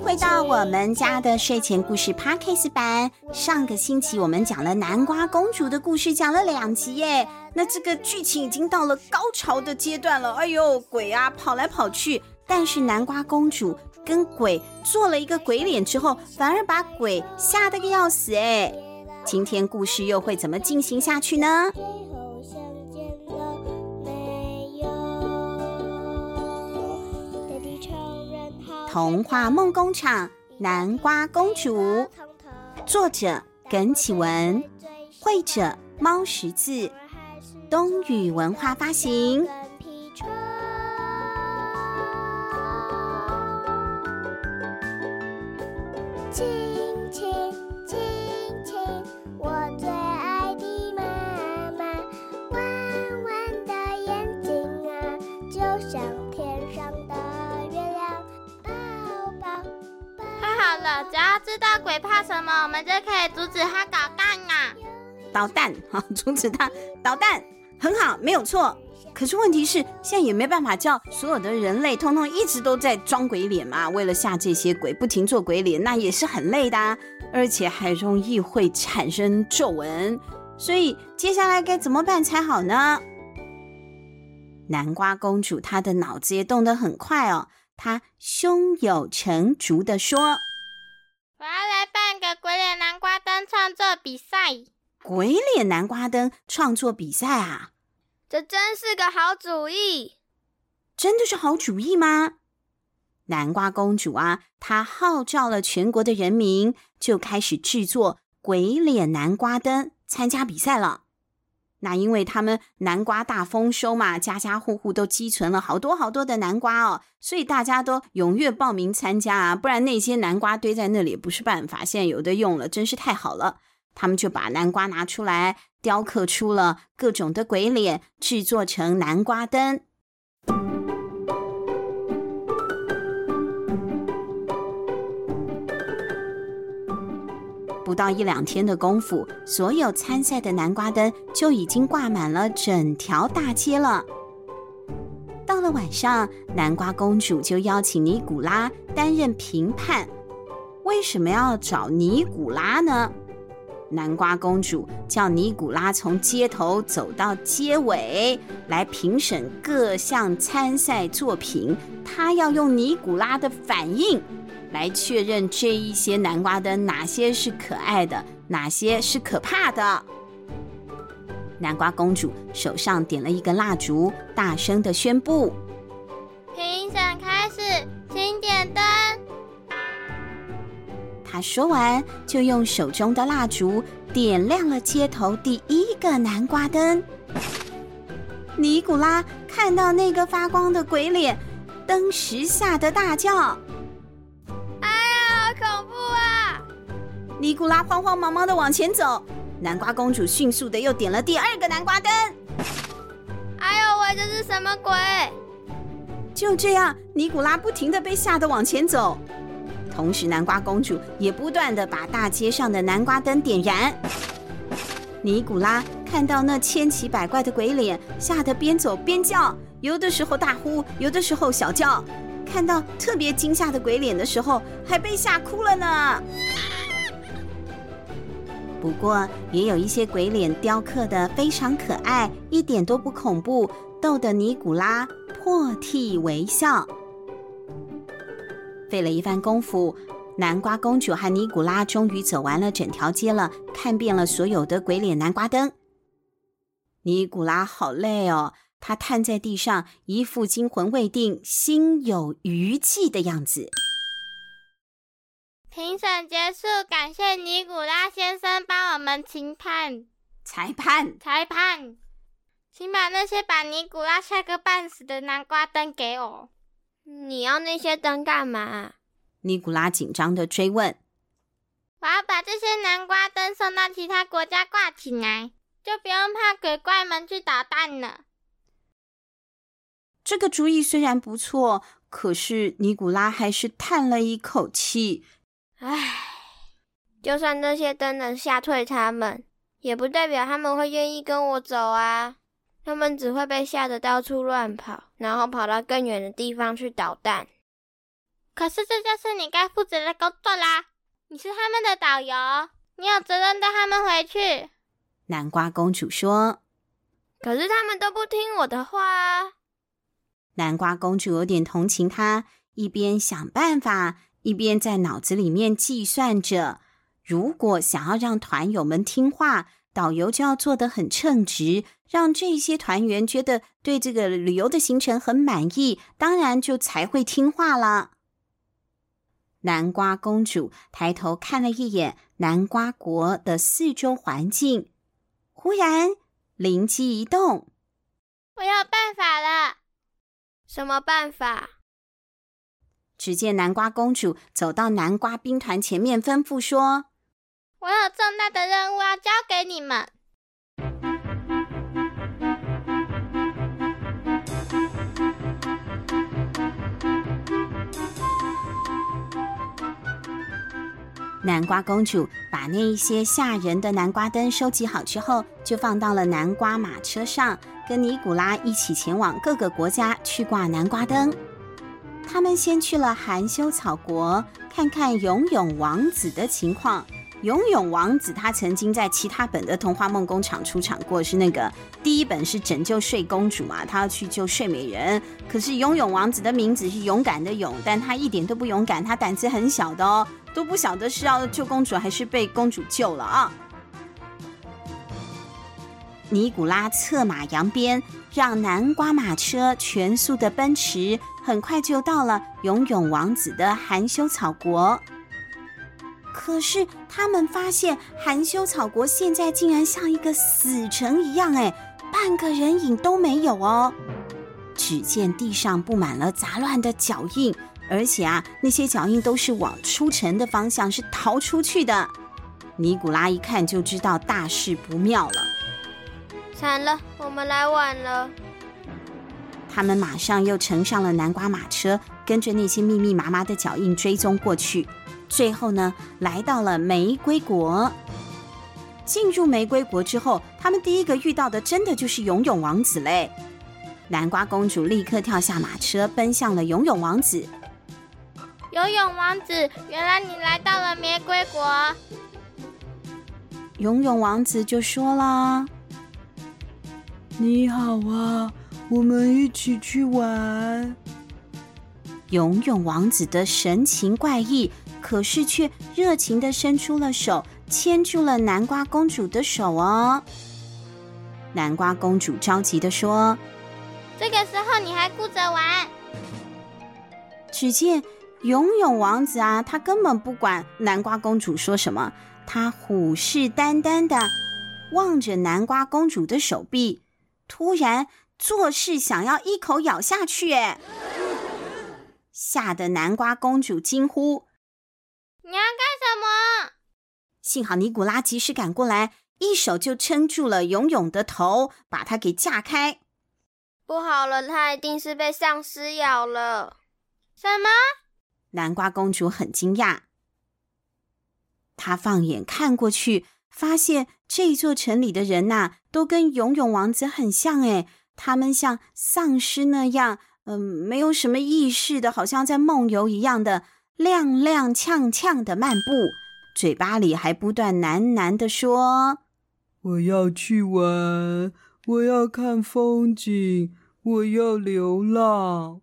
回到我们家的睡前故事 Podcast 版。上个星期我们讲了南瓜公主的故事，讲了两集耶。那这个剧情已经到了高潮的阶段了。哎呦，鬼啊跑来跑去，但是南瓜公主跟鬼做了一个鬼脸之后，反而把鬼吓得个要死哎。今天故事又会怎么进行下去呢？童话梦工厂《南瓜公主》，作者耿启文，绘者猫十字，冬雨文化发行。知道鬼怕什么，我们就可以阻止他捣蛋啊！捣蛋，好，阻止他捣蛋，很好，没有错。可是问题是，现在也没办法叫所有的人类通通一直都在装鬼脸嘛。为了吓这些鬼，不停做鬼脸，那也是很累的，而且还容易会产生皱纹。所以接下来该怎么办才好呢？南瓜公主她的脑子也动得很快哦，她胸有成竹地说。来办个鬼脸南瓜灯创作比赛。鬼脸南瓜灯创作比赛啊？这真是个好主意！真的是好主意吗？南瓜公主啊，她号召了全国的人民，就开始制作鬼脸南瓜灯，参加比赛了。那因为他们南瓜大丰收嘛，家家户户都积存了好多好多的南瓜哦，所以大家都踊跃报名参加啊，不然那些南瓜堆在那里不是办法。现在有的用了，真是太好了。他们就把南瓜拿出来，雕刻出了各种的鬼脸，制作成南瓜灯。不到一两天的功夫，所有参赛的南瓜灯就已经挂满了整条大街了。到了晚上，南瓜公主就邀请尼古拉担任评判。为什么要找尼古拉呢？南瓜公主叫尼古拉从街头走到街尾来评审各项参赛作品，她要用尼古拉的反应。来确认这一些南瓜灯哪些是可爱的，哪些是可怕的。南瓜公主手上点了一个蜡烛，大声的宣布：“评审她说完，就用手中的蜡烛点亮了街头第一个南瓜灯。尼古拉看到那个发光的鬼脸，登时吓得大叫。哎呀，好恐怖啊尼古拉慌慌忙忙的往前走，南瓜公主迅速的又点了第二个南瓜灯。哎呦喂，这是什么鬼？就这样，尼古拉不停的被吓得往前走，同时南瓜公主也不断的把大街上的南瓜灯点燃。尼古拉看到那千奇百怪的鬼脸，吓得边走边叫，有的时候大呼，有的时候小叫。看到特别惊吓的鬼脸的时候，还被吓哭了呢。不过，也有一些鬼脸雕刻的非常可爱，一点都不恐怖，逗得尼古拉破涕为笑。费了一番功夫，南瓜公主和尼古拉终于走完了整条街了，看遍了所有的鬼脸南瓜灯。尼古拉好累哦，他瘫在地上，一副惊魂未定、心有余悸的样子。评审结束，感谢尼古拉先生帮我们评判。裁判，裁判，请把那些把尼古拉吓个半死的南瓜灯给我。你要那些灯干嘛？尼古拉紧张的追问。我要把这些南瓜灯送到其他国家挂起来，就不用怕鬼怪们去捣蛋了。这个主意虽然不错，可是尼古拉还是叹了一口气。唉，就算这些灯能吓退他们，也不代表他们会愿意跟我走啊！他们只会被吓得到处乱跑，然后跑到更远的地方去捣蛋。可是这就是你该负责的工作啦！你是他们的导游，你有责任带他们回去。南瓜公主说：“可是他们都不听我的话啊。”南瓜公主有点同情他，一边想办法，一边在脑子里面计算着：如果想要让团友们听话，导游就要做得很称职。让这些团员觉得对这个旅游的行程很满意，当然就才会听话了。南瓜公主抬头看了一眼南瓜国的四周环境，忽然灵机一动：“我有办法了！”“什么办法？”只见南瓜公主走到南瓜兵团前面，吩咐说：“我有重大的任务要交给你们。”南瓜公主把那一些吓人的南瓜灯收集好之后，就放到了南瓜马车上，跟尼古拉一起前往各个国家去挂南瓜灯。他们先去了含羞草国，看看永永王子的情况。永永王子他曾经在其他本的童话梦工厂出场过，是那个第一本是拯救睡公主嘛，他要去救睡美人。可是永永王子的名字是勇敢的勇，但他一点都不勇敢，他胆子很小的哦，都不晓得是要救公主还是被公主救了啊。尼古拉策马扬鞭，让南瓜马车全速的奔驰，很快就到了永永王子的含羞草国。可是他们发现含羞草国现在竟然像一个死城一样，哎，半个人影都没有哦。只见地上布满了杂乱的脚印，而且啊，那些脚印都是往出城的方向，是逃出去的。尼古拉一看就知道大事不妙了，惨了，我们来晚了。他们马上又乘上了南瓜马车，跟着那些密密麻麻的脚印追踪过去。最后呢，来到了玫瑰国。进入玫瑰国之后，他们第一个遇到的，真的就是游泳王子嘞。南瓜公主立刻跳下马车，奔向了游泳王子。游泳王子，原来你来到了玫瑰国。游泳王子就说啦：“你好啊，我们一起去玩。”游泳王子的神情怪异。可是却热情地伸出了手，牵住了南瓜公主的手哦。南瓜公主着急地说：“这个时候你还顾着玩？”只见勇勇王子啊，他根本不管南瓜公主说什么，他虎视眈眈地望着南瓜公主的手臂，突然作势想要一口咬下去，哎，吓得南瓜公主惊呼。你要干什么？幸好尼古拉及时赶过来，一手就撑住了勇勇的头，把他给架开。不好了，他一定是被丧尸咬了。什么？南瓜公主很惊讶。她放眼看过去，发现这座城里的人呐、啊，都跟勇勇王子很像。诶，他们像丧尸那样，嗯、呃，没有什么意识的，好像在梦游一样的。踉踉跄跄的漫步，嘴巴里还不断喃喃地说：“我要去玩，我要看风景，我要流浪。”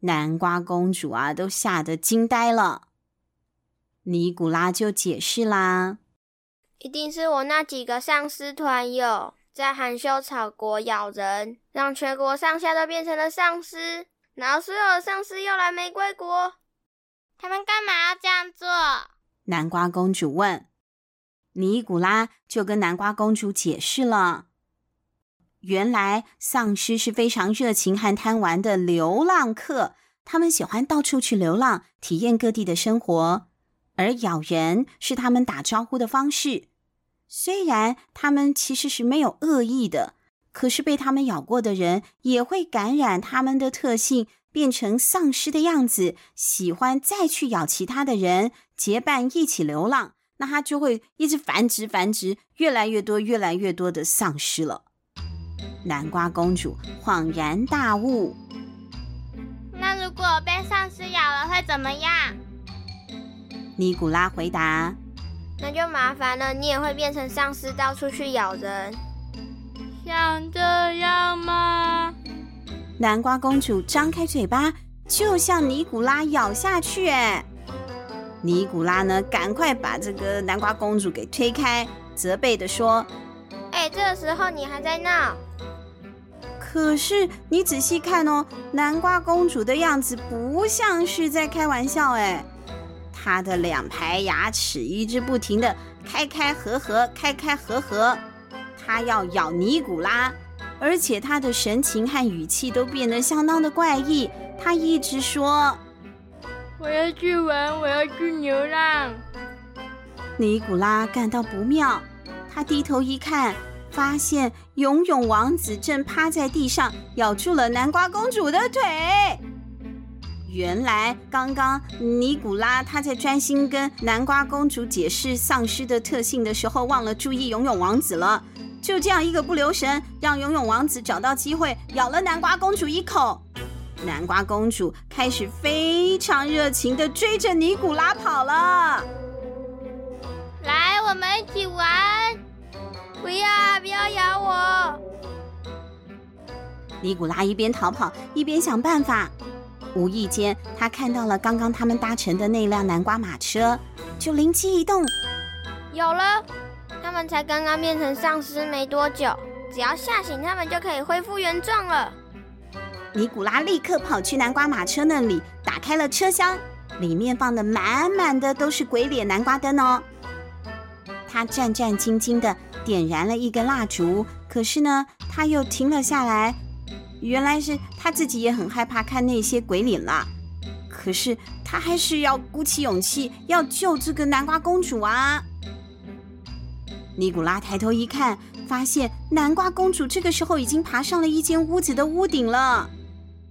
南瓜公主啊，都吓得惊呆了。尼古拉就解释啦：“一定是我那几个丧尸团友在含羞草国咬人，让全国上下都变成了丧尸，然后所有的丧尸又来玫瑰国。”他们干嘛要这样做？南瓜公主问。尼古拉就跟南瓜公主解释了：原来丧尸是非常热情和贪玩的流浪客，他们喜欢到处去流浪，体验各地的生活，而咬人是他们打招呼的方式。虽然他们其实是没有恶意的，可是被他们咬过的人也会感染他们的特性。变成丧尸的样子，喜欢再去咬其他的人，结伴一起流浪，那它就会一直繁殖繁殖，越来越多越来越多的丧尸了。南瓜公主恍然大悟：那如如果被丧尸咬了会怎么样？尼古拉回答：“那就麻烦了，你也会变成丧尸，到处去咬人。像这样吗？”南瓜公主张开嘴巴，就向尼古拉咬下去。哎，尼古拉呢，赶快把这个南瓜公主给推开，责备地说：“哎，这个时候你还在闹？可是你仔细看哦，南瓜公主的样子不像是在开玩笑。哎，她的两排牙齿一直不停的开开合合，开开合合，她要咬尼古拉。”而且他的神情和语气都变得相当的怪异。他一直说：“我要去玩，我要去流浪。”尼古拉感到不妙，他低头一看，发现游泳王子正趴在地上咬住了南瓜公主的腿。原来刚刚尼古拉他在专心跟南瓜公主解释丧尸的特性的时候，忘了注意游泳王子了。就这样一个不留神，让游泳王子找到机会咬了南瓜公主一口。南瓜公主开始非常热情的追着尼古拉跑了。来，我们一起玩！不要，不要咬我！尼古拉一边逃跑一边想办法。无意间，他看到了刚刚他们搭乘的那辆南瓜马车，就灵机一动，有了。他们才刚刚变成丧尸没多久，只要吓醒他们就可以恢复原状了。尼古拉立刻跑去南瓜马车那里，打开了车厢，里面放的满满的都是鬼脸南瓜灯哦。他战战兢兢地点燃了一根蜡烛，可是呢，他又停了下来。原来是他自己也很害怕看那些鬼脸啦，可是他还是要鼓起勇气要救这个南瓜公主啊。尼古拉抬头一看，发现南瓜公主这个时候已经爬上了一间屋子的屋顶了。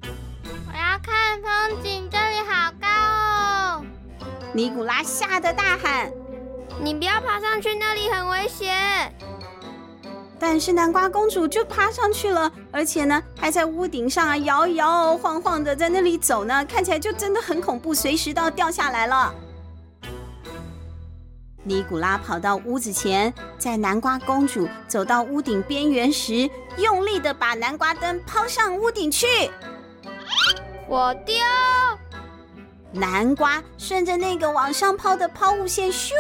我要看风景，这里好高哦！尼古拉吓得大喊：“你不要爬上去，那里很危险！”但是南瓜公主就爬上去了，而且呢，还在屋顶上啊摇摇晃晃的在那里走呢，看起来就真的很恐怖，随时都要掉下来了。尼古拉跑到屋子前，在南瓜公主走到屋顶边缘时，用力的把南瓜灯抛上屋顶去。我丢！南瓜顺着那个往上抛的抛物线，咻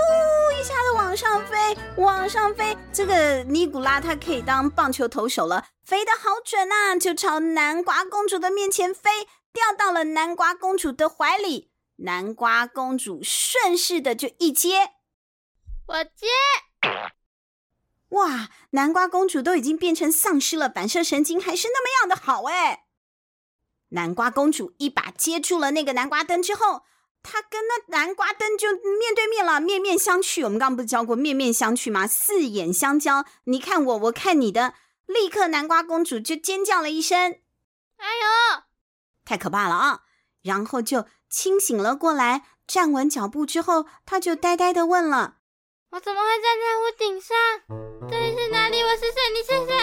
一下子往上飞，往上飞。这个尼古拉他可以当棒球投手了，飞得好准啊！就朝南瓜公主的面前飞，掉到了南瓜公主的怀里。南瓜公主顺势的就一接。我接！哇，南瓜公主都已经变成丧尸了，反射神经还是那么样的好哎！南瓜公主一把接住了那个南瓜灯之后，她跟那南瓜灯就面对面了，面面相觑。我们刚刚不是教过面面相觑吗？四眼相交，你看我，我看你的，立刻南瓜公主就尖叫了一声：“哎呦，太可怕了啊！”然后就清醒了过来，站稳脚步之后，她就呆呆的问了。我怎么会站在屋顶上？这里是哪里？我是谁？你是谁？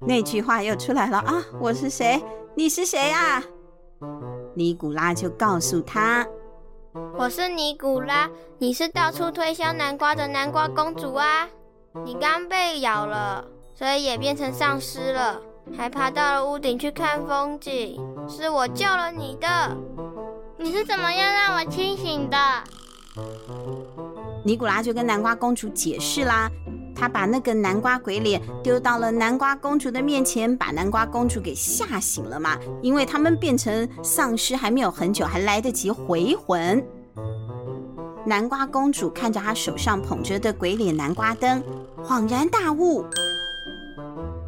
那句话又出来了啊！我是谁？你是谁啊？尼古拉就告诉他：“我是尼古拉，你是到处推销南瓜的南瓜公主啊！你刚被咬了，所以也变成丧尸了，还爬到了屋顶去看风景。是我救了你的。你是怎么样让我清醒的？”尼古拉就跟南瓜公主解释啦，他把那个南瓜鬼脸丢到了南瓜公主的面前，把南瓜公主给吓醒了嘛。因为他们变成丧尸还没有很久，还来得及回魂。南瓜公主看着她手上捧着的鬼脸南瓜灯，恍然大悟。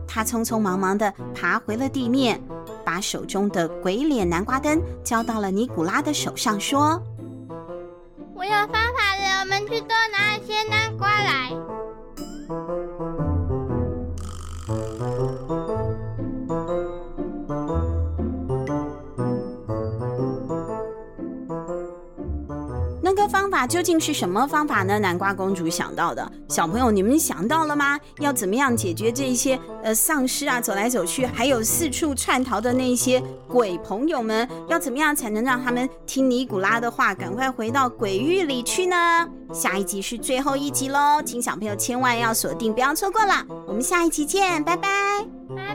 她匆匆忙忙地爬回了地面，把手中的鬼脸南瓜灯交到了尼古拉的手上，说：“我有方法了。”我们去多拿一些南瓜来。究竟是什么方法呢？南瓜公主想到的，小朋友你们想到了吗？要怎么样解决这些呃丧尸啊走来走去，还有四处窜逃的那些鬼朋友们？要怎么样才能让他们听尼古拉的话，赶快回到鬼域里去呢？下一集是最后一集喽，请小朋友千万要锁定，不要错过了。我们下一集见，拜，拜拜，拜